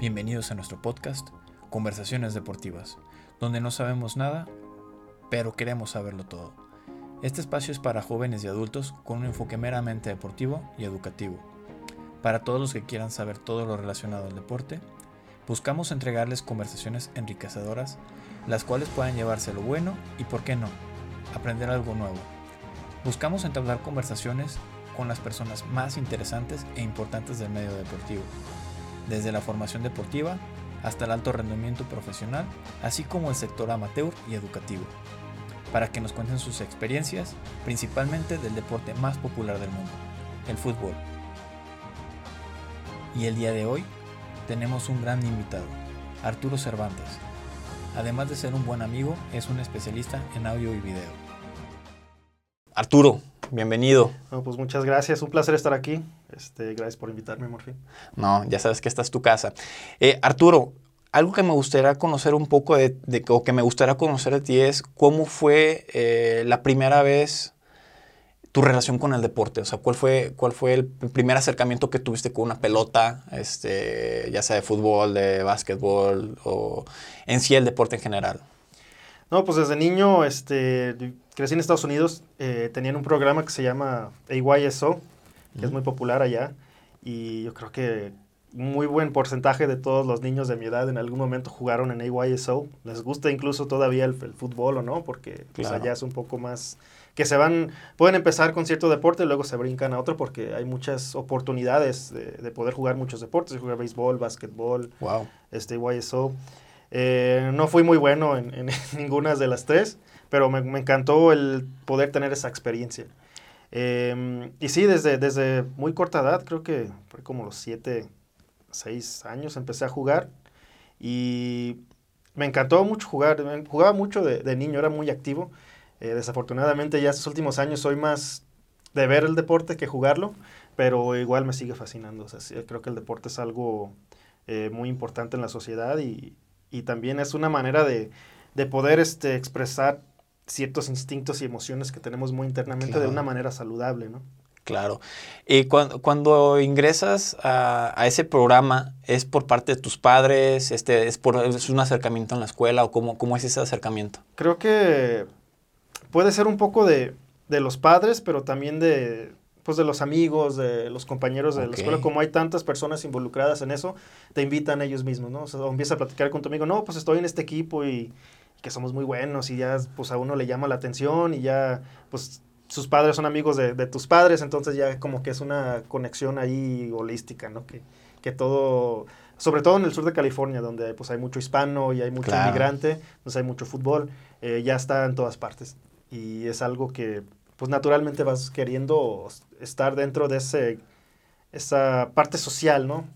Bienvenidos a nuestro podcast Conversaciones Deportivas, donde no sabemos nada, pero queremos saberlo todo. Este espacio es para jóvenes y adultos con un enfoque meramente deportivo y educativo. Para todos los que quieran saber todo lo relacionado al deporte, buscamos entregarles conversaciones enriquecedoras, las cuales puedan llevarse lo bueno y, por qué no, aprender algo nuevo. Buscamos entablar conversaciones con las personas más interesantes e importantes del medio deportivo desde la formación deportiva hasta el alto rendimiento profesional, así como el sector amateur y educativo, para que nos cuenten sus experiencias, principalmente del deporte más popular del mundo, el fútbol. Y el día de hoy tenemos un gran invitado, Arturo Cervantes. Además de ser un buen amigo, es un especialista en audio y video. Arturo, bienvenido. pues muchas gracias, un placer estar aquí. Este, gracias por invitarme, Morfín. No, ya sabes que esta es tu casa. Eh, Arturo, algo que me gustaría conocer un poco de, o que me gustaría conocer de ti es cómo fue eh, la primera vez tu relación con el deporte. O sea, ¿cuál fue, cuál fue el primer acercamiento que tuviste con una pelota, este, ya sea de fútbol, de básquetbol o en sí el deporte en general? No, pues desde niño este, crecí en Estados Unidos. Eh, tenían un programa que se llama AYSO, que es muy popular allá. Y yo creo que muy buen porcentaje de todos los niños de mi edad en algún momento jugaron en AYSO. Les gusta incluso todavía el, fútbol o no, porque pues, allá es un poco más que se van, pueden empezar con cierto deporte y luego se brincan a otro porque hay muchas oportunidades de, poder jugar muchos deportes, jugar béisbol, básquetbol, wow. este AYSO. Eh, no fui muy bueno en, ninguna de las tres, pero me, me encantó el poder tener esa experiencia. Em, y sí, desde, desde muy corta edad, creo que fue como los 7, 6 años empecé a jugar y me encantó mucho jugar, jugaba mucho de, niño, era muy activo. Eh, desafortunadamente ya estos últimos años soy más de ver el deporte que jugarlo, pero igual me sigue fascinando. O sea, creo que el deporte es algo eh, muy importante en la sociedad y, y también es una manera de, de poder este, expresar ciertos instintos y emociones que tenemos muy internamente de una manera saludable, ¿no? Claro. Y cuando, cuando ingresas a, a, ese programa, ¿es por parte de tus padres? Este, ¿Es por es un acercamiento en la escuela o cómo, cómo es ese acercamiento? Creo que puede ser un poco de, de los padres, pero también de, pues de los amigos, de los compañeros de la escuela, como hay tantas personas involucradas en eso, te invitan ellos mismos, ¿no? O sea, empieza a platicar con tu amigo, no, pues estoy en este equipo y que somos muy buenos y ya pues a uno le llama la atención y ya pues sus padres son amigos de, tus padres, entonces ya como que es una conexión ahí holística, ¿no? Que, que todo, sobre todo en el sur de California, donde pues hay mucho hispano y hay mucho inmigrante, pues hay mucho fútbol, eh, ya está en todas partes. Y es algo que pues naturalmente vas queriendo estar dentro de ese esa parte social, ¿no?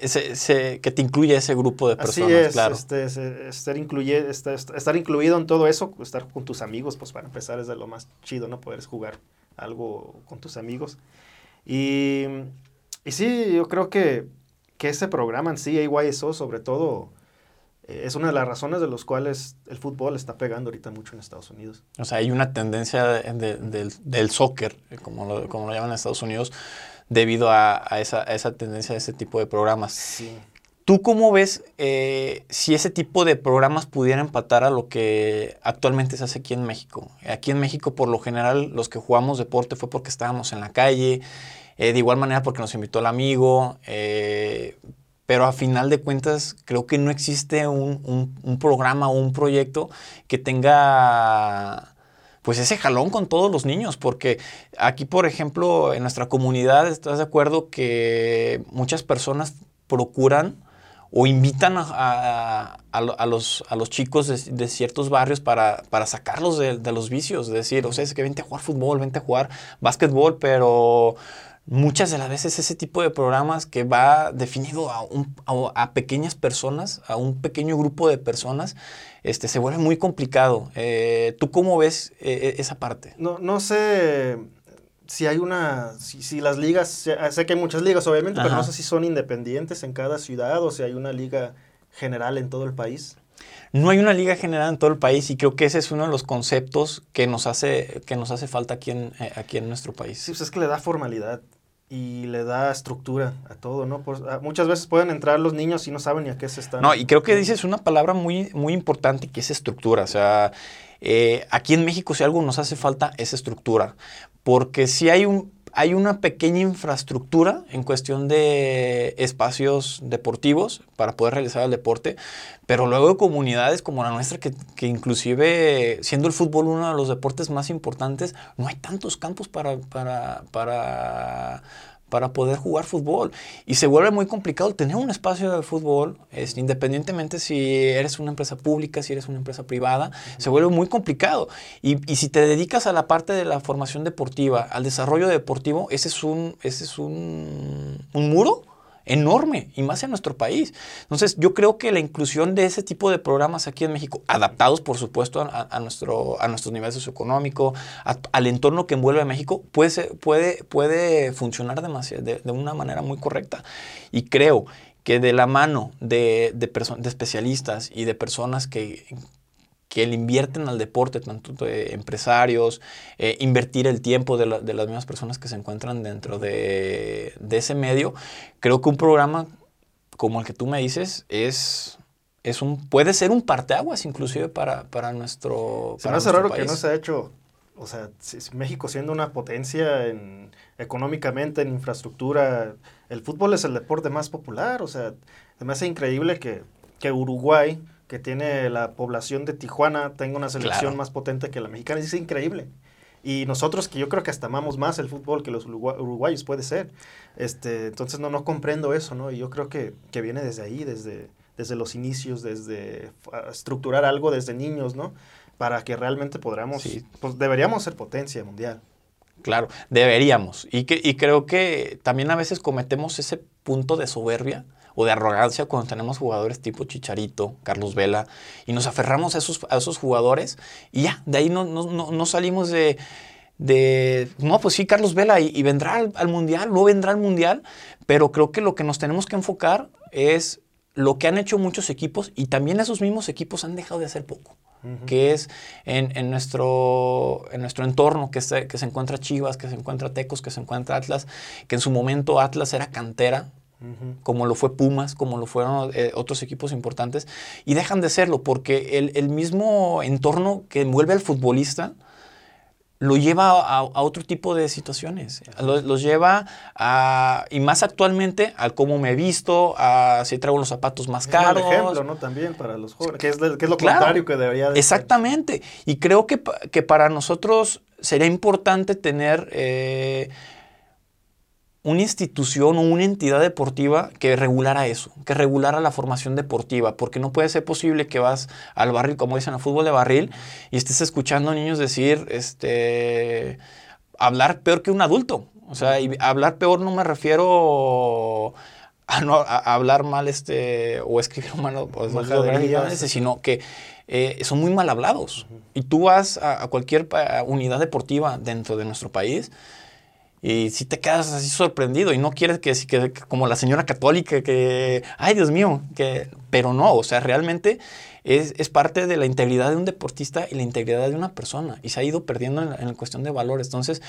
ese, que te incluye ese grupo de personas, Así es, claro. Este, estar, incluye, estar, incluido en todo eso, estar con tus amigos, pues para empezar es de lo más chido, ¿no? Poder jugar algo con tus amigos. Y, y sí, yo creo que, que ese programa en sí, AYSO, sobre todo, eh, es una de las razones de las cuales el fútbol está pegando ahorita mucho en Estados Unidos. O sea, hay una tendencia del, del, soccer, como lo, como lo llaman en Estados Unidos, debido a, esa, tendencia de ese tipo de programas. ¿Tú cómo ves eh, si ese tipo de programas pudiera empatar a lo que actualmente se hace aquí en México? Aquí en México, por lo general, los que jugamos deporte fue porque estábamos en la calle, eh, de igual manera porque nos invitó el amigo, eh, pero a final de cuentas creo que no existe un, un programa o un proyecto que tenga pues ese jalón con todos los niños, porque aquí, por ejemplo, en nuestra comunidad, ¿estás de acuerdo que muchas personas procuran o invitan a, los, a los, chicos de, ciertos barrios para, para sacarlos de, los vicios? Decir, o sea, es que vente a jugar fútbol, vente a jugar básquetbol, pero muchas de las veces ese tipo de programas que va definido a, a, pequeñas personas, a un pequeño grupo de personas, este, se vuelve muy complicado. Eh, ¿Tú cómo ves eh, e, esa parte? No, no sé si hay una, si, las ligas, sé que hay muchas ligas obviamente, pero no sé si son independientes en cada ciudad o si hay una liga general en todo el país. No hay una liga general en todo el país y creo que ese es uno de los conceptos que nos hace, que nos hace falta aquí en, eh, aquí en nuestro país. Sí, pues es que le da formalidad y le da estructura a todo, ¿no? Ah, muchas veces pueden entrar los niños y no saben ni a qué se están. No, y creo que dices una palabra muy, muy importante que es estructura. O sea, eh, aquí en México si algo nos hace falta es estructura. Porque si hay un, hay una pequeña infraestructura en cuestión de espacios deportivos para poder realizar el deporte, pero luego de comunidades como la nuestra, que, que, inclusive siendo el fútbol uno de los deportes más importantes, no hay tantos campos para, para, para para poder jugar fútbol. Y se vuelve muy complicado tener un espacio de fútbol, es, independientemente si eres una empresa pública, si eres una empresa privada, se vuelve muy complicado. Y, y, si te dedicas a la parte de la formación deportiva, al desarrollo deportivo, ese es un, ese es un, un muro enorme y más en nuestro país. Entonces, yo creo que la inclusión de ese tipo de programas aquí en México, adaptados por supuesto a, nuestro, a nuestro nivel socioeconómico, al entorno que envuelve a México, puede, puede, puede funcionar demasiado, de, de, una manera muy correcta. Y creo que de la mano de, de, de especialistas y de personas que, que le invierten al deporte, tanto de empresarios, eh, invertir el tiempo de, de, las mismas personas que se encuentran dentro de, de, ese medio, creo que un programa como el que tú me dices es, es un, puede ser un parteaguas inclusive para, para nuestro Se me hace raro que no se ha hecho, o sea, México siendo una potencia en, económicamente, en infraestructura, el fútbol es el deporte más popular, o sea, se me hace increíble que, que Uruguay que tiene la población de Tijuana tenga una selección claro. más potente que la mexicana. Es increíble. Y nosotros, que yo creo que hasta amamos más el fútbol que los uruguayos, puede ser. Este, entonces, no, no comprendo eso, ¿no? Y yo creo que, que viene desde ahí, desde, desde los inicios, desde estructurar algo desde niños, ¿no? Para que realmente podamos, sí. pues deberíamos ser potencia mundial. Claro, deberíamos. Y, que, y creo que también a veces cometemos ese punto de soberbia o de arrogancia cuando tenemos jugadores tipo Chicharito, Carlos Vela, y nos aferramos a esos, a esos jugadores y ya, de ahí no, no, no salimos de, de, no, pues sí, Carlos Vela, y, y vendrá al, al, Mundial, no vendrá al Mundial, pero creo que lo que nos tenemos que enfocar es lo que han hecho muchos equipos y también esos mismos equipos han dejado de hacer poco. Que es en, en, nuestro, en nuestro entorno, que se, que se encuentra Chivas, que se encuentra Tecos, que se encuentra Atlas, que en su momento Atlas era cantera, Uh -huh. como lo fue Pumas, como lo fueron eh, otros equipos importantes, y dejan de serlo porque el, el, mismo entorno que envuelve al futbolista lo lleva a, a otro tipo de situaciones, los, lleva a, y más actualmente, al cómo me he visto, a si traigo los zapatos más caros. Es un ejemplo, ¿no? También para los jóvenes, que es, de, que es lo claro, contrario que debería de Exactamente, ser. y creo que, que para nosotros sería importante tener... Eh, una institución o una entidad deportiva que regulara eso, que regulara la formación deportiva, porque no puede ser posible que vas al barril, como dicen, al fútbol de barril, y estés escuchando a niños decir, este, hablar peor que un adulto. O sea, y hablar peor no me refiero a, no, a hablar mal este, o escribir mal, pues, sino que eh, son muy mal hablados. Uh -huh. Y tú vas a, a cualquier unidad deportiva dentro de nuestro país, y si te quedas así sorprendido y no quieres que, que, que, como la señora católica que, ay Dios mío, que, pero no, o sea, realmente es, es, parte de la integridad de un deportista y la integridad de una persona y se ha ido perdiendo en la, cuestión de valores. Entonces,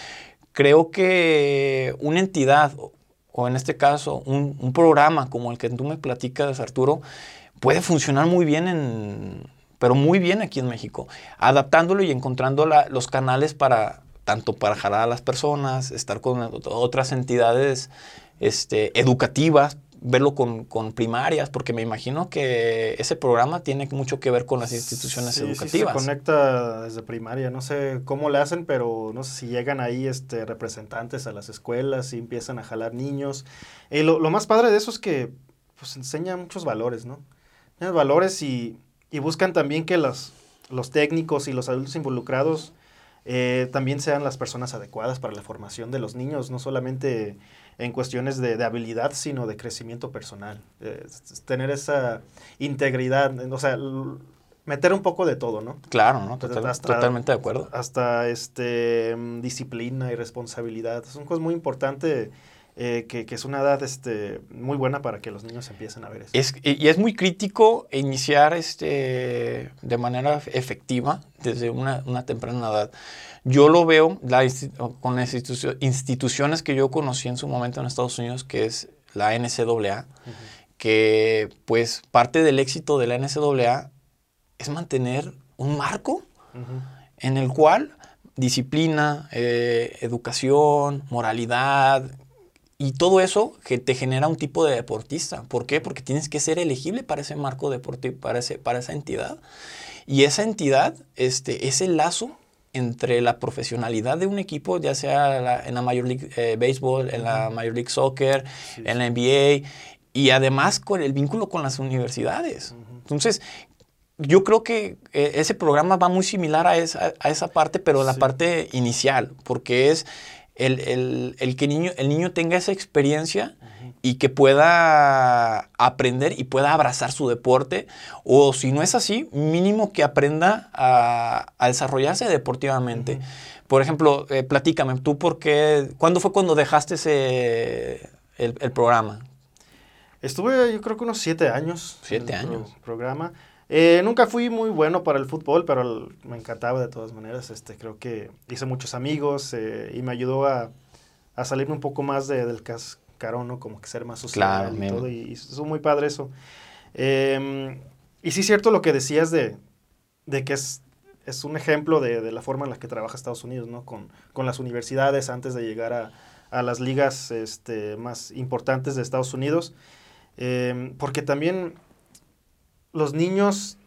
creo que una entidad, o en este caso un, programa como el que tú me platicas, Arturo, puede funcionar muy bien en, pero muy bien aquí en México, adaptándolo y encontrando los canales para tanto para jalar a las personas, estar con otras entidades este, educativas, verlo con, con, primarias, porque me imagino que ese programa tiene mucho que ver con las instituciones sí, educativas. Sí, se conecta desde primaria, no sé cómo le hacen, pero no sé si llegan ahí este, representantes a las escuelas y empiezan a jalar niños. Y lo, lo más padre de eso es que pues, enseña muchos valores, ¿no? Valores y, y buscan también que los, los técnicos y los adultos involucrados eh, también sean las personas adecuadas para la formación de los niños, no solamente en cuestiones de, de habilidad, sino de crecimiento personal. Eh, tener esa integridad, o sea, meter un poco de todo, ¿no? Claro, ¿no? Total, hasta, totalmente de acuerdo. Hasta este, disciplina y responsabilidad. Es cosa muy importante eh, que, es una edad este, muy buena para que los niños empiecen a ver eso. Es, y es muy crítico iniciar este, de manera efectiva desde una, temprana edad. Yo lo veo con las instituciones que yo conocí en su momento en Estados Unidos, que es la NCAA, que pues parte del éxito de la NCAA es mantener un marco en el cual disciplina, eh, educación, moralidad, y todo eso que te genera un tipo de deportista. ¿Por qué? Porque tienes que ser elegible para ese marco deportivo, para, para esa entidad. Y esa entidad este, es el lazo entre la profesionalidad de un equipo, ya sea en la Major League eh, Baseball, en la Major League Soccer, en la NBA, y además con el vínculo con las universidades. Entonces, yo creo que eh, ese programa va muy similar a esa, a esa parte, pero la parte inicial, porque es el, que niño, el niño tenga esa experiencia y que pueda aprender y pueda abrazar su deporte, o si no es así, mínimo que aprenda a, desarrollarse deportivamente. Por ejemplo, eh, platícame, ¿tú por qué, cuándo fue cuando dejaste ese, el, programa? Estuve yo creo que unos siete años. Siete años. programa. Eh, nunca fui muy bueno para el fútbol, pero me encantaba de todas maneras. Este, creo que hice muchos amigos eh, y me ayudó a, a salirme un poco más de, del cascarón, ¿no? Como que ser más social y todo. Y, es muy padre eso. Em, y sí es cierto lo que decías de, de que es, es un ejemplo de, de, la forma en la que trabaja Estados Unidos, ¿no? Con, con las universidades antes de llegar a, a las ligas este, más importantes de Estados Unidos. Em, porque también los niños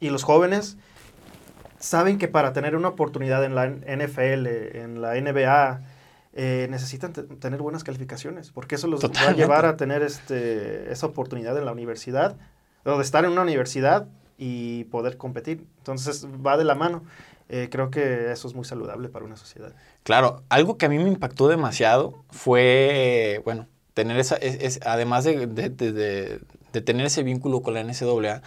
y los jóvenes saben que para tener una oportunidad en la NFL, en la NBA, eh, necesitan tener buenas calificaciones, porque eso los va a llevar a tener este, esa oportunidad en la universidad, o de estar en una universidad y poder competir. Entonces va de la mano. Eh, creo que eso es muy saludable para una sociedad. Claro, algo que a mí me impactó demasiado fue, bueno, tener esa, es, además de, de tener ese vínculo con la NCAA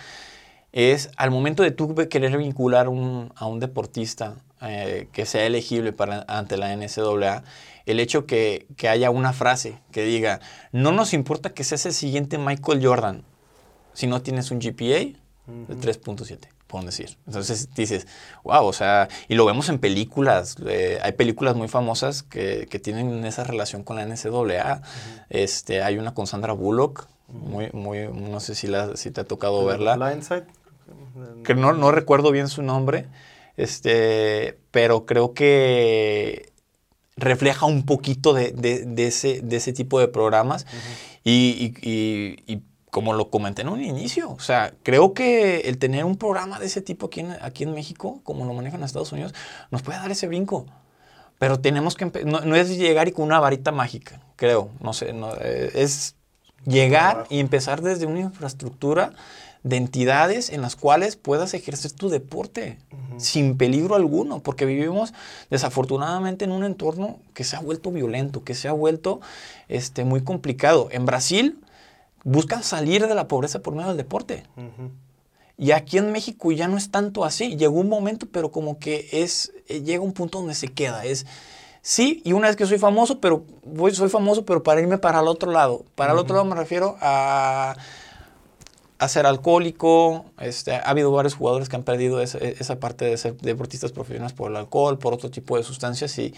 es al momento de tú querer vincular a un deportista eh, que sea elegible para, ante la NCAA, el hecho que, que haya una frase que diga, no nos importa que seas el siguiente Michael Jordan si no tienes un GPA de 3.7 por decir. Entonces dices, wow, o sea, y lo vemos en películas, eh, hay películas muy famosas que, que, tienen esa relación con la NCAA. este, hay una con Sandra Bullock, muy, muy, no sé si, la, si te ha tocado verla. Blindside. Que no, no recuerdo bien su nombre, este, pero creo que refleja un poquito de, de, de ese, de ese tipo de programas y, y, y, como lo comenté en un inicio, o sea, creo que el tener un programa de ese tipo aquí en, aquí en México, como lo manejan en Estados Unidos, nos puede dar ese brinco. Pero tenemos que, no, no, es llegar y con una varita mágica, creo, no sé, no, eh, es llegar y empezar desde una infraestructura de entidades en las cuales puedas ejercer tu deporte sin peligro alguno, porque vivimos desafortunadamente en un entorno que se ha vuelto violento, que se ha vuelto este, muy complicado. En Brasil buscan salir de la pobreza por medio del deporte. Y aquí en México ya no es tanto así. Llegó un momento, pero como que es, eh, llega un punto donde se queda. Es, Sí, y una vez que soy famoso, pero voy, soy famoso, pero para irme para el otro lado. Para el otro lado me refiero a, a ser alcohólico. Este, ha habido varios jugadores que han perdido esa, esa, parte de ser deportistas profesionales por el alcohol, por otro tipo de sustancias y,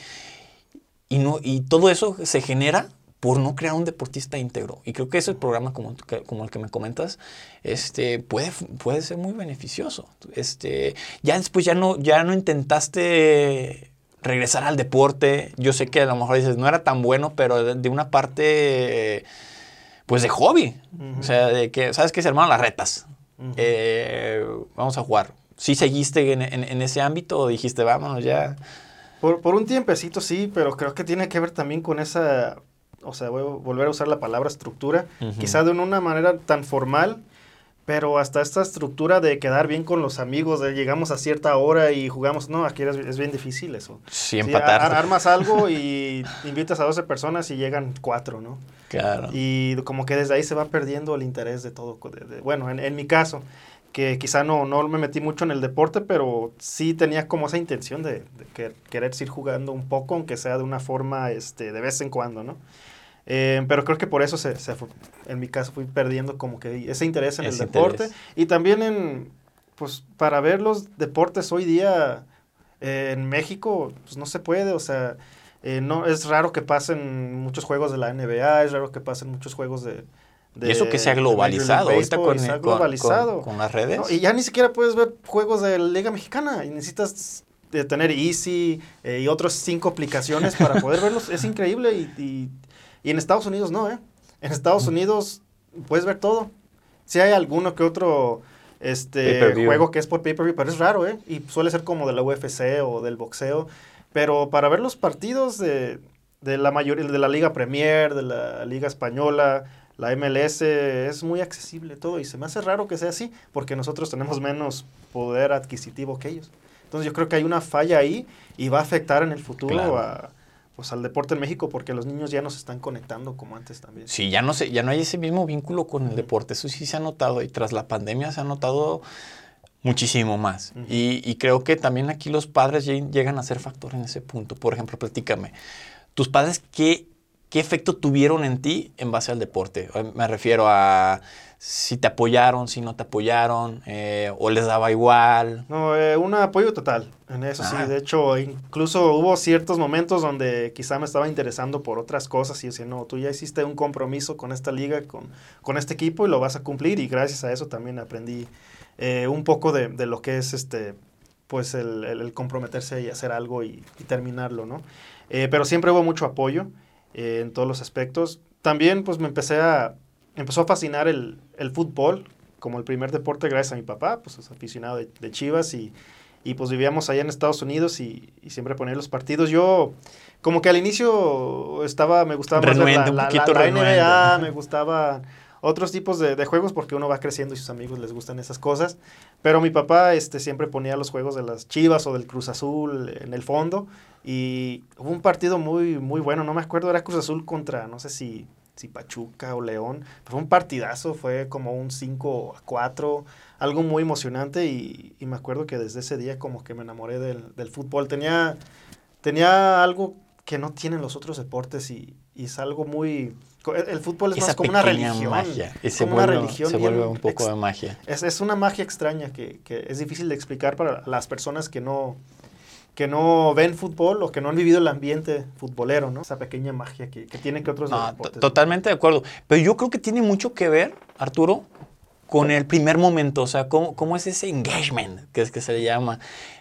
y, no, y todo eso se genera por no crear un deportista íntegro. Y creo que ese programa como, como el que me comentas este, puede, puede ser muy beneficioso. Este, ya después ya no, ya no intentaste regresar al deporte. Yo sé que a lo mejor dices, no era tan bueno, pero de, una parte, pues de hobby. O sea, de que, ¿sabes qué? Se armaron las retas. Eh, vamos a jugar. ¿Sí seguiste en, en, ese ámbito o dijiste, vámonos ya? Por, por un tiempecito sí, pero creo que tiene que ver también con esa, o sea, voy a volver a usar la palabra estructura, quizá de una manera tan formal pero hasta esta estructura de quedar bien con los amigos, de llegamos a cierta hora y jugamos, no, aquí es, bien difícil eso. Sí, empatar. armas algo y invitas a 12 personas y llegan cuatro, ¿no? Claro. Y como que desde ahí se va perdiendo el interés de todo. bueno, en, mi caso, que quizá no, no me metí mucho en el deporte, pero sí tenía como esa intención de, querer seguir jugando un poco, aunque sea de una forma este, de vez en cuando, ¿no? Eh, pero creo que por eso se, se en mi caso fui perdiendo como que ese interés en el deporte. Y también en, pues para ver los deportes hoy día eh, en México, pues no se puede, o sea, eh, no, es raro que pasen muchos juegos de la NBA, es raro que pasen muchos juegos de... y eso que se ha globalizado, ahorita con, globalizado. Con, las redes. y ya ni siquiera puedes ver juegos de la Liga Mexicana y necesitas de tener Easy y otras cinco aplicaciones para poder verlos. Es increíble y y en Estados Unidos no, ¿eh? En Estados Unidos puedes ver todo. Si hay alguno que otro este juego que es por pay-per-view, pero es raro, ¿eh? Y suele ser como de la UFC o del boxeo. Pero para ver los partidos de, la mayoría, de la Liga Premier, de la Liga Española, la MLS, es muy accesible todo. Y se me hace raro que sea así, porque nosotros tenemos menos poder adquisitivo que ellos. Entonces yo creo que hay una falla ahí y va a afectar en el futuro a pues al deporte en México porque los niños ya no se están conectando como antes también. Sí, ya no sé, ya no hay ese mismo vínculo con el deporte, eso sí se ha notado y tras la pandemia se ha notado muchísimo más. y, creo que también aquí los padres llegan a ser factor en ese punto. Por ejemplo, platícame, tus padres, ¿qué, qué efecto tuvieron en ti en base al deporte? Me refiero a si te apoyaron, si no te apoyaron, eh, o les daba igual. No, eh, un apoyo total en eso, sí. De hecho, incluso hubo ciertos momentos donde quizá me estaba interesando por otras cosas y decía, no, tú ya hiciste un compromiso con esta liga, con, con este equipo y lo vas a cumplir y gracias a eso también aprendí eh, un poco de, de, lo que es este pues el, el, comprometerse y hacer algo y, terminarlo, ¿no? pero siempre hubo mucho apoyo en todos los aspectos. También pues me empecé a, empezó a fascinar el, el, fútbol como el primer deporte gracias a mi papá, pues es aficionado de, de Chivas y, y, pues vivíamos allá en Estados Unidos y, y, siempre ponía los partidos. Yo como que al inicio estaba, me gustaba más la, la, la, NBA, me gustaba otros tipos de, de, juegos porque uno va creciendo y sus amigos les gustan esas cosas. Pero mi papá este, siempre ponía los juegos de las Chivas o del Cruz Azul en el fondo. Y hubo un partido muy, muy bueno, no me acuerdo, era Cruz Azul contra, no sé si si Pachuca o León. fue un partidazo, fue como un 5 a 4, algo muy emocionante y, me acuerdo que desde ese día como que me enamoré del, fútbol. Tenía, tenía algo que no tienen los otros deportes y, es algo muy... El, fútbol es más como una religión. Magia. como una religión. Se vuelve un poco de magia. Es, es una magia extraña que, que es difícil de explicar para las personas que no, que no ven fútbol o que no han vivido el ambiente futbolero, ¿no? Esa pequeña magia que, que tiene que otros no, deportes. Totalmente de acuerdo. Pero yo creo que tiene mucho que ver, Arturo, con el primer momento, o sea, cómo, cómo es ese engagement, que es que se le llama.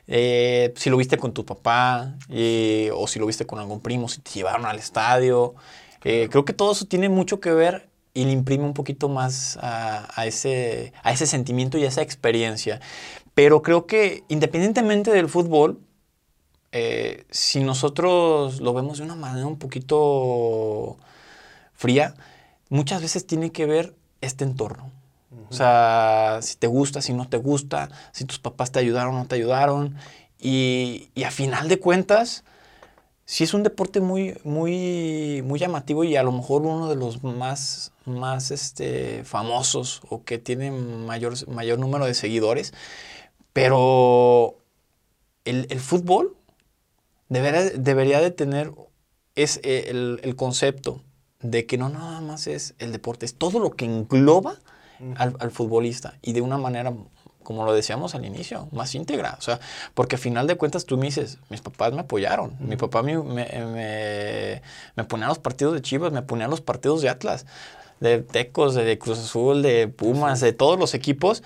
Eh, si lo viste con tu papá, eh, o si lo viste con algún primo, si te llevaron al estadio. Eh, creo que todo eso tiene mucho que ver y le imprime un poquito más a, a, ese, a ese sentimiento y a esa experiencia. Pero creo que independientemente del fútbol, eh, si nosotros lo vemos de una manera un poquito fría, muchas veces tiene que ver este entorno. O sea, si te gusta, si no te gusta, si tus papás te ayudaron o no te ayudaron. Y, a final de cuentas, si es un deporte muy, muy, muy llamativo y a lo mejor uno de los más, más este, famosos o que tiene mayor, mayor número de seguidores. Pero el, el fútbol debería, de tener es eh, el, concepto de que no nada más es el deporte, es todo lo que engloba al, futbolista y de una manera, como lo decíamos al inicio, más íntegra. O sea, porque al final de cuentas tú me dices, mis papás me apoyaron, mi papá me, me, me, ponía a los partidos de Chivas, me ponía a los partidos de Atlas, de Tecos, de Cruz Azul, de Pumas, de todos los equipos.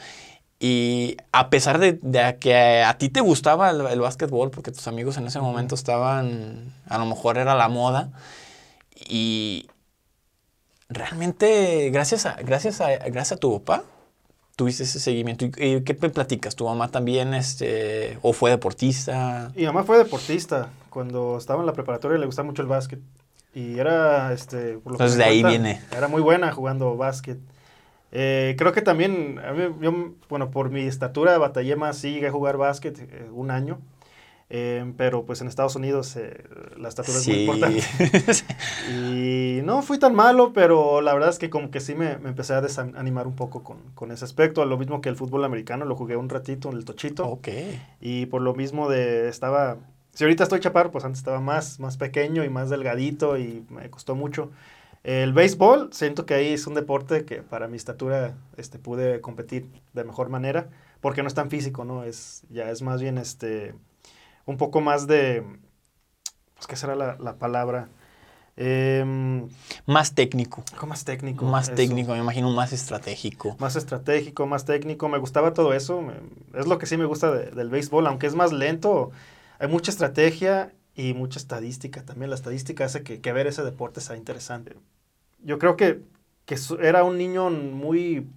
Y a pesar de, que a, ti te gustaba el, básquetbol, porque tus amigos en ese momento estaban, a lo mejor era la moda, y realmente gracias a, gracias a, gracias a tu papá tuviste ese seguimiento. ¿Y qué me platicas? ¿Tu mamá también este, o fue deportista? Mi mamá fue deportista. Cuando estaba en la preparatoria le gustaba mucho el básquet. Y era, este... Entonces de ahí viene. Era muy buena jugando básquet. Eh, creo que también, a mí, yo, bueno, por mi estatura batallé más, sí llegué a jugar básquet eh, un año, eh, pero pues en Estados Unidos la estatura es muy importante. y no fui tan malo, pero la verdad es que como que sí me, me empecé a desanimar un poco con, con, ese aspecto, lo mismo que el fútbol americano, lo jugué un ratito en el Tochito. Ok. Y por lo mismo de, estaba, si ahorita estoy chaparro, pues antes estaba más, más pequeño y más delgadito y me costó mucho. El béisbol, siento que ahí es un deporte que para mi estatura este, pude competir de mejor manera, porque no es tan físico, ¿no? Es, ya es más bien este, un poco más de, pues, ¿qué será la, la palabra? Em, más técnico. Más técnico. Más técnico, me imagino más estratégico. Más estratégico, más técnico. Me gustaba todo eso. Es lo que sí me gusta del béisbol, aunque es más lento. Hay mucha estrategia y mucha estadística también. La estadística hace que, ver ese deporte sea interesante. Yo creo que, que era un niño muy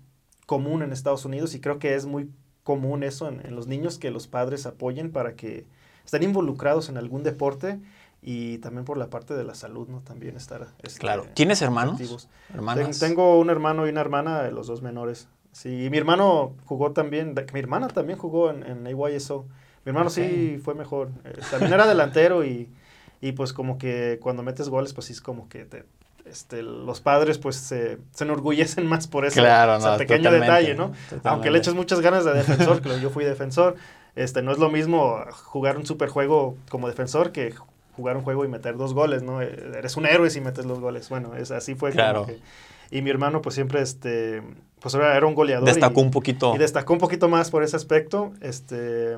común en Estados Unidos y creo que es muy común eso en, en los niños que los padres apoyen para que estén involucrados en algún deporte y también por la parte de la salud, ¿no? También estar... Este, claro. ¿Tienes hermanos? tengo un hermano y una hermana, los dos menores. Sí, y mi hermano jugó también, mi hermana también jugó en, en AYSO. Mi hermano sí fue mejor. Eh, también era delantero y, y, pues como que cuando metes goles, pues sí es como que te, este, los padres pues se, se enorgullecen más por ese, pequeño detalle, ¿no? Aunque le eches muchas ganas de defensor, que yo fui defensor, este, no es lo mismo jugar un superjuego como defensor que jugar un juego y meter dos goles, ¿no? Eh, eres un héroe si metes los goles. Bueno, es, así fue. Claro. y mi hermano, pues siempre, este, pues era, un goleador. Destacó un poquito. Y destacó un poquito más por ese aspecto. Este,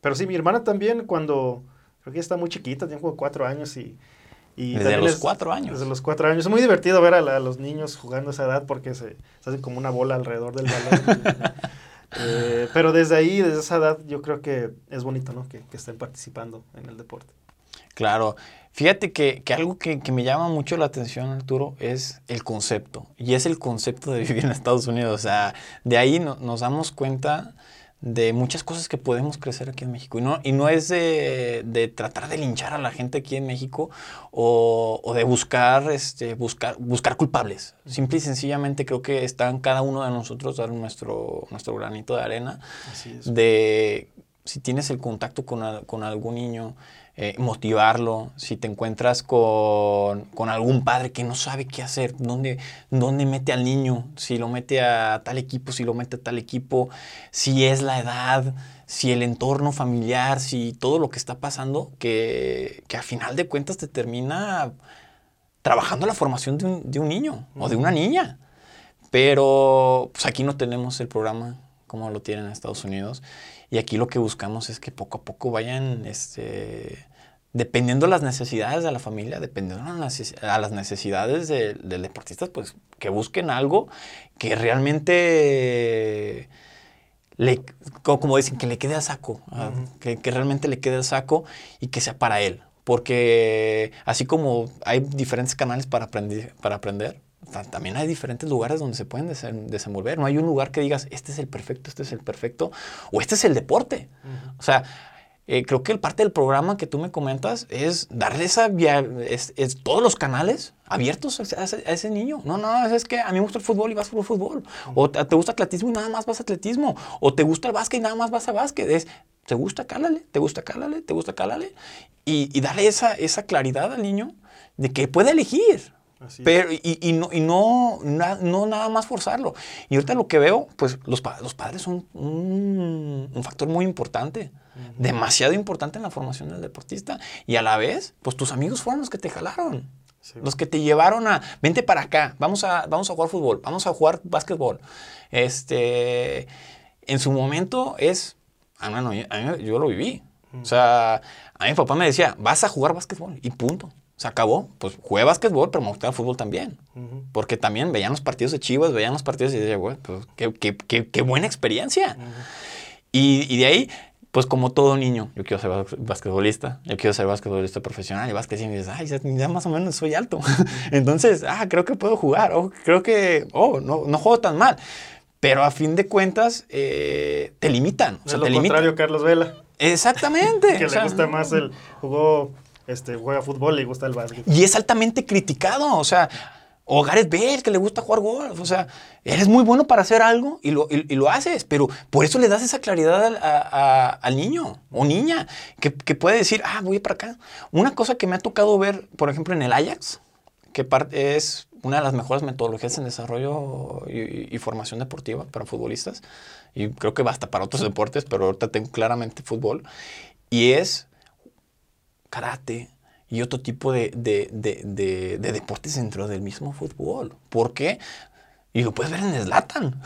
pero sí, mi hermana también, cuando, creo que está muy chiquita, tiene como cuatro años y... y desde los cuatro años. Desde los cuatro años. Es muy divertido ver a, los niños jugando a esa edad porque se, se hacen como una bola alrededor del balón. Eh, pero desde ahí, desde esa edad, yo creo que es bonito, ¿no? Que, que estén participando en el deporte. Claro. Fíjate que, algo que, me llama mucho la atención, Arturo, es el concepto. Y es el concepto de vivir en Estados Unidos. O sea, de ahí nos damos cuenta de muchas cosas que podemos crecer aquí en México. Y no, y no es de, tratar de linchar a la gente aquí en México o, de buscar, este, buscar, buscar culpables. Simple y sencillamente creo que está en cada uno de nosotros dar nuestro, nuestro granito de arena. Así es. De si tienes el contacto con, con algún niño eh, motivarlo, si te encuentras con, algún padre que no sabe qué hacer, dónde, dónde mete al niño, si lo mete a tal equipo, si lo mete a tal equipo, si es la edad, si el entorno familiar, si todo lo que está pasando, que, que a final de cuentas te termina trabajando la formación de un, de un niño o de una niña. Pero pues aquí no tenemos el programa como lo tienen en Estados Unidos. Y aquí lo que buscamos es que poco a poco vayan este, dependiendo de las necesidades de la familia, dependiendo a las necesidades del deportista, pues que busquen algo que realmente, le, como dicen, que le quede a saco, que, realmente le quede a saco y que sea para él. Porque así como hay diferentes canales para aprender, para aprender también hay diferentes lugares donde se pueden desenvolver. No hay un lugar que digas, este es el perfecto, este es el perfecto, o este es el deporte. O sea, eh, creo que el parte del programa que tú me comentas es darle esa vía, es, todos los canales abiertos a, ese niño. No, no, es que a mí me gusta el fútbol y vas por fútbol. O te, gusta atletismo y nada más vas a atletismo. O te gusta el básquet y nada más vas a básquet. Es, te gusta, cálale, te gusta, cálale, te gusta, cálale. Y, darle esa, esa claridad al niño de que puede elegir. Pero, y, y, no, y no, no, nada más forzarlo. Y ahorita lo que veo, pues los, los padres son un, un factor muy importante, demasiado importante en la formación del deportista. Y a la vez, pues tus amigos fueron los que te jalaron. Los que te llevaron a, vente para acá, vamos a, vamos a jugar fútbol, vamos a jugar básquetbol. Este, en su momento es, ah, yo, yo lo viví. O sea, a mi papá me decía, vas a jugar básquetbol y punto se acabó. Pues jugué básquetbol, pero me gustaba el fútbol también. Porque también veían los partidos de Chivas, veían los partidos y decía, güey, pues qué, qué, qué, qué buena experiencia. y, y, de ahí, pues como todo niño, yo quiero ser basquetbolista, yo quiero ser basquetbolista profesional. Y vas creciendo y dices, ay, ya, más o menos soy alto. Entonces, ah, creo que puedo jugar. O creo que, oh, no, no juego tan mal. Pero a fin de cuentas, eh, te limitan. O sea, lo contrario, Carlos Vela. Exactamente. que le gusta más el jugó este, juega fútbol le gusta el básquet. Y es altamente criticado, o sea, o Gareth Bale, que le gusta jugar golf, o sea, eres muy bueno para hacer algo y lo, y, lo haces, pero por eso le das esa claridad al, niño o niña, que, puede decir, ah, voy para acá. Una cosa que me ha tocado ver, por ejemplo, en el Ajax, que es una de las mejores metodologías en desarrollo y, y, formación deportiva para futbolistas, y creo que basta para otros deportes, pero ahorita tengo claramente fútbol, y es karate y otro tipo de, deportes dentro del mismo fútbol. ¿Por qué? Y lo puedes ver en Slatan.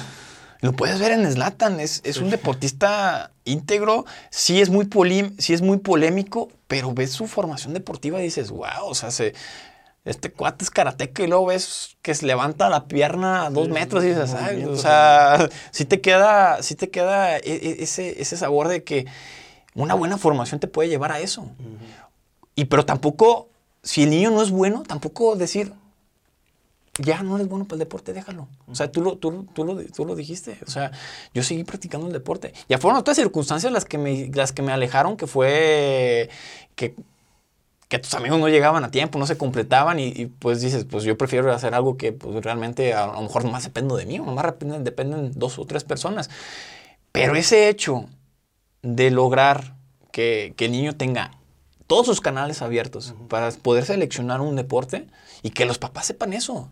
lo puedes ver en Slatan. Es, es un deportista íntegro. Sí es, muy sí es muy polémico, pero ves su formación deportiva y dices, wow, o sea, se, este cuate es karateca y luego ves que se levanta la pierna a dos metros y dices, Ay, o sea, sí te queda, sí te queda e, e, ese, ese sabor de que una buena formación te puede llevar a eso. Y pero tampoco, si el niño no es bueno, tampoco decir, ya no eres bueno para el deporte, déjalo. O sea, tú lo, tú, tú, lo, tú lo dijiste. O sea, yo seguí practicando el deporte. Ya fueron otras circunstancias las que me, las que me alejaron, que fue que que tus amigos no llegaban a tiempo, no se completaban y, pues dices, pues yo prefiero hacer algo que pues realmente a, lo mejor más dependo de mí, o más dependen, dependen dos o tres personas. Pero ese hecho de lograr que, el niño tenga todos sus canales abiertos para poder seleccionar un deporte y que los papás sepan eso.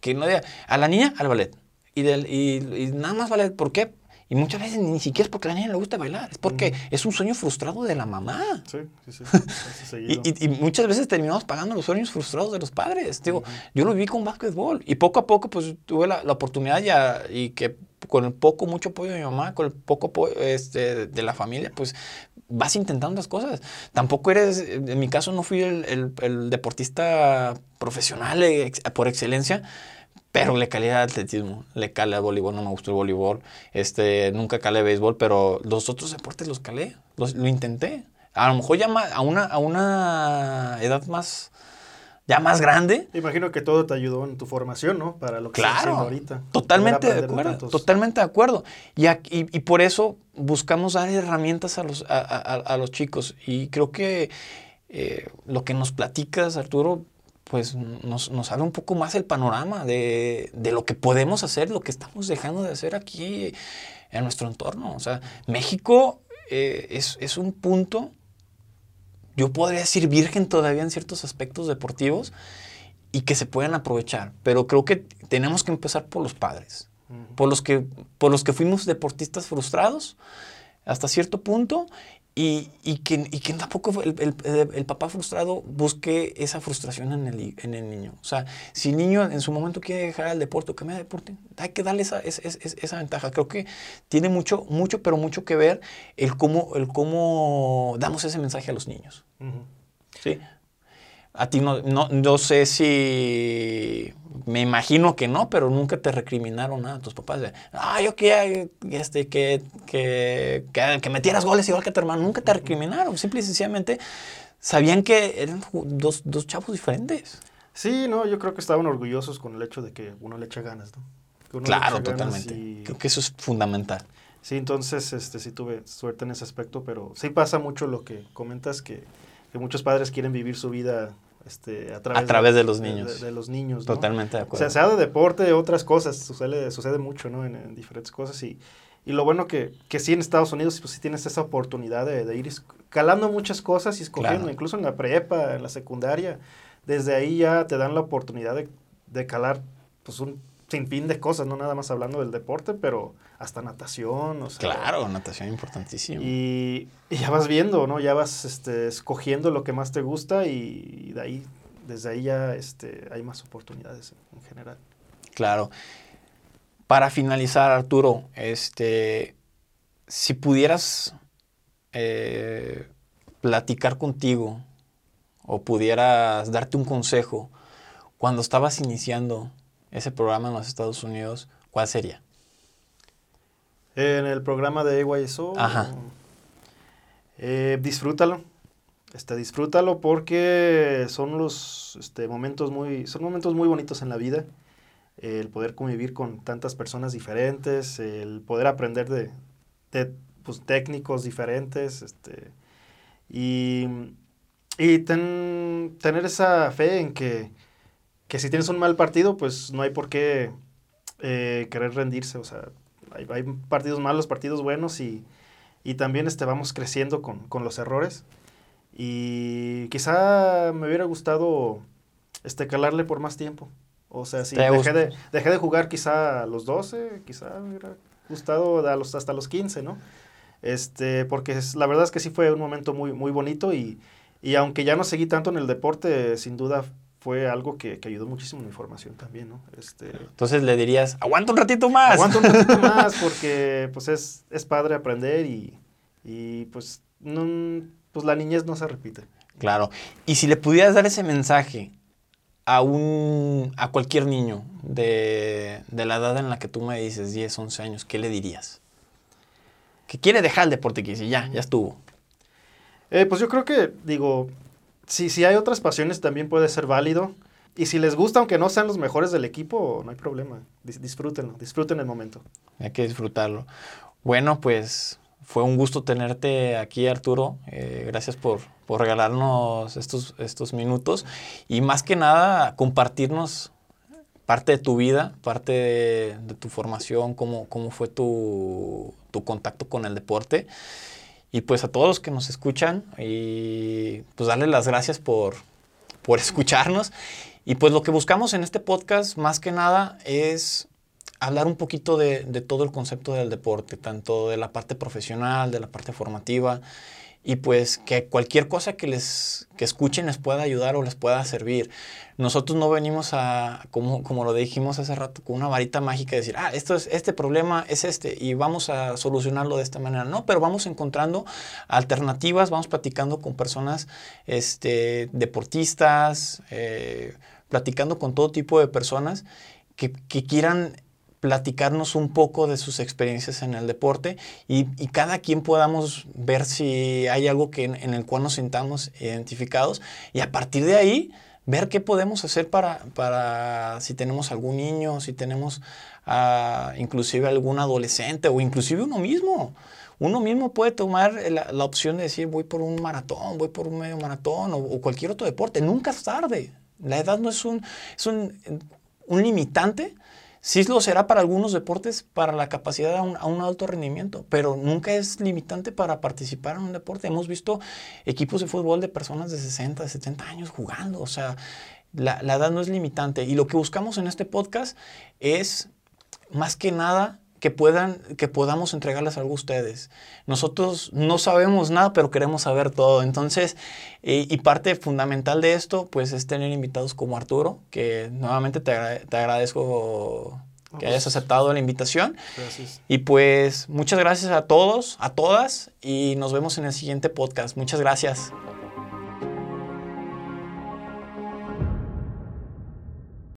Que no diga, a la niña al ballet. Y, del, y nada más ballet. ¿Por qué? Y muchas veces ni siquiera es porque a la niña le gusta bailar, es porque es un sueño frustrado de la mamá. Sí, sí, sí. y, y, muchas veces terminamos pagando los sueños frustrados de los padres. Digo, yo lo viví con básquetbol y poco a poco pues tuve la, la oportunidad ya y que con el poco, mucho apoyo de mi mamá, con el poco este, de la familia, pues vas intentando las cosas. Tampoco eres, en mi caso no fui el, el, deportista profesional por excelencia, pero le calé al atletismo, le calé al voleibol, no me gustó el voleibol, este, nunca calé béisbol, pero los otros deportes los calé, lo intenté. A lo mejor ya a una, a una edad más, ya más grande. Imagino que todo te ayudó en tu formación, ¿no? Para lo que claro, estás ahorita. Totalmente de acuerdo, totalmente de acuerdo. Y, y, por eso buscamos dar herramientas a los, a, los chicos. Y creo que eh, lo que nos platicas, Arturo, pues nos, nos abre un poco más el panorama de, lo que podemos hacer, lo que estamos dejando de hacer aquí en nuestro entorno. O sea, México eh, es, un punto, yo podría decir virgen todavía en ciertos aspectos deportivos y que se pueden aprovechar, pero creo que tenemos que empezar por los padres, por los que, por los que fuimos deportistas frustrados hasta cierto punto y, y, que, y que tampoco el, el, el, papá frustrado busque esa frustración en el, en el niño. O sea, si el niño en su momento quiere dejar el deporte o que me deporte, hay que darle esa, esa, esa, ventaja. Creo que tiene mucho, mucho, pero mucho que ver el cómo, el cómo damos ese mensaje a los niños. ¿Sí? A ti no, no, no sé si, me imagino que no, pero nunca te recriminaron nada tus papás de, ah, yo quería este, que, que, que, metieras goles igual que tu hermano. Nunca te recriminaron, simple y sencillamente sabían que eran dos, dos chavos diferentes. Sí, no, yo creo que estaban orgullosos con el hecho de que uno le echa ganas, ¿no? claro, totalmente. Creo que eso es fundamental. Sí, entonces este, sí tuve suerte en ese aspecto, pero sí pasa mucho lo que comentas, que, que muchos padres quieren vivir su vida este, a través, de, los niños. De, los niños. Totalmente de acuerdo. O sea, sea de deporte, otras cosas, sucede, sucede mucho, ¿no? En, diferentes cosas. Y, y lo bueno que, que sí en Estados Unidos, pues sí tienes esa oportunidad de, ir calando muchas cosas y escogiendo, incluso en la prepa, en la secundaria. Desde ahí ya te dan la oportunidad de, de calar, pues un sin fin de cosas, no nada más hablando del deporte, pero hasta natación, o sea, Claro, natación importantísimo. Y, ya vas viendo, ¿no? Ya vas este, escogiendo lo que más te gusta y, de ahí, desde ahí ya este, hay más oportunidades en general. Claro. Para finalizar, Arturo, este, si pudieras eh, platicar contigo o pudieras darte un consejo cuando estabas iniciando ese programa en los Estados Unidos, ¿cuál sería? En el programa de AYSO, Ajá. Eh, disfrútalo. Este, disfrútalo porque son los este, momentos muy, son momentos muy bonitos en la vida. El poder convivir con tantas personas diferentes, el poder aprender de, pues, técnicos diferentes, este, y, y tener esa fe en que que si tienes un mal partido, pues no hay por qué eh, querer rendirse. O sea, hay, partidos malos, partidos buenos y, también este, vamos creciendo con, los errores. Y quizá me hubiera gustado este, calarle por más tiempo. O sea, si dejé de, dejé de jugar quizá a los 12, quizá me hubiera gustado a los, hasta los 15, ¿no? Este, porque la verdad es que sí fue un momento muy, muy bonito y, Y aunque ya no seguí tanto en el deporte, sin duda fue algo que, ayudó muchísimo en mi formación también, ¿no? Este, Entonces le dirías, aguanta un ratito más. Aguanta un ratito más porque pues es, es padre aprender y, y pues, no, pues la niñez no se repite. Claro. Y si le pudieras dar ese mensaje a, un, a cualquier niño de, de la edad en la que tú me dices, 10, 11 años, ¿qué le dirías? Que quiere dejar el deporte que dice, ya, ya estuvo. Eh, pues yo creo que, digo, si, si hay otras pasiones también puede ser válido. Y si les gusta, aunque no sean los mejores del equipo, no hay problema. disfrútenlo, disfruten el momento. Hay que disfrutarlo. Bueno, pues fue un gusto tenerte aquí, Arturo. Eh, gracias por, por, regalarnos estos, estos minutos y más que nada compartirnos parte de tu vida, parte de, tu formación, cómo, cómo fue tu, tu, contacto con el deporte. Y pues a todos los que nos escuchan, y pues darles las gracias por, por escucharnos. Y pues lo que buscamos en este podcast, más que nada, es hablar un poquito de, todo el concepto del deporte, tanto de la parte profesional, de la parte formativa, y pues que cualquier cosa que les que escuchen les pueda ayudar o les pueda servir. Nosotros no venimos a, como, como lo dijimos hace rato, con una varita mágica y decir, ah, esto es, este problema es este y vamos a solucionarlo de esta manera. No, pero vamos encontrando alternativas, vamos platicando con personas este, deportistas, eh, platicando con todo tipo de personas que quieran platicarnos un poco de sus experiencias en el deporte y, cada quien podamos ver si hay algo que en, el cual nos sintamos identificados y a partir de ahí ver qué podemos hacer para, para si tenemos algún niño, si tenemos uh, inclusive algún adolescente o inclusive uno mismo. Uno mismo puede tomar la, la, opción de decir voy por un maratón, voy por un medio maratón o, o, cualquier otro deporte. Nunca es tarde. La edad no es un, es un, un limitante Sí lo será para algunos deportes para la capacidad a un, alto rendimiento, pero nunca es limitante para participar en un deporte. Hemos visto equipos de fútbol de personas de 60, de 70 años jugando, o sea, la, la edad no es limitante. Y lo que buscamos en este podcast es, más que nada, que, puedan, que podamos entregarles algo a ustedes. Nosotros no sabemos nada, pero queremos saber todo. Entonces, eh, y parte fundamental de esto, pues es tener invitados como Arturo, que nuevamente te, te agradezco que hayas aceptado la invitación. Gracias. Y pues muchas gracias a todos, a todas, y nos vemos en el siguiente podcast. Muchas gracias.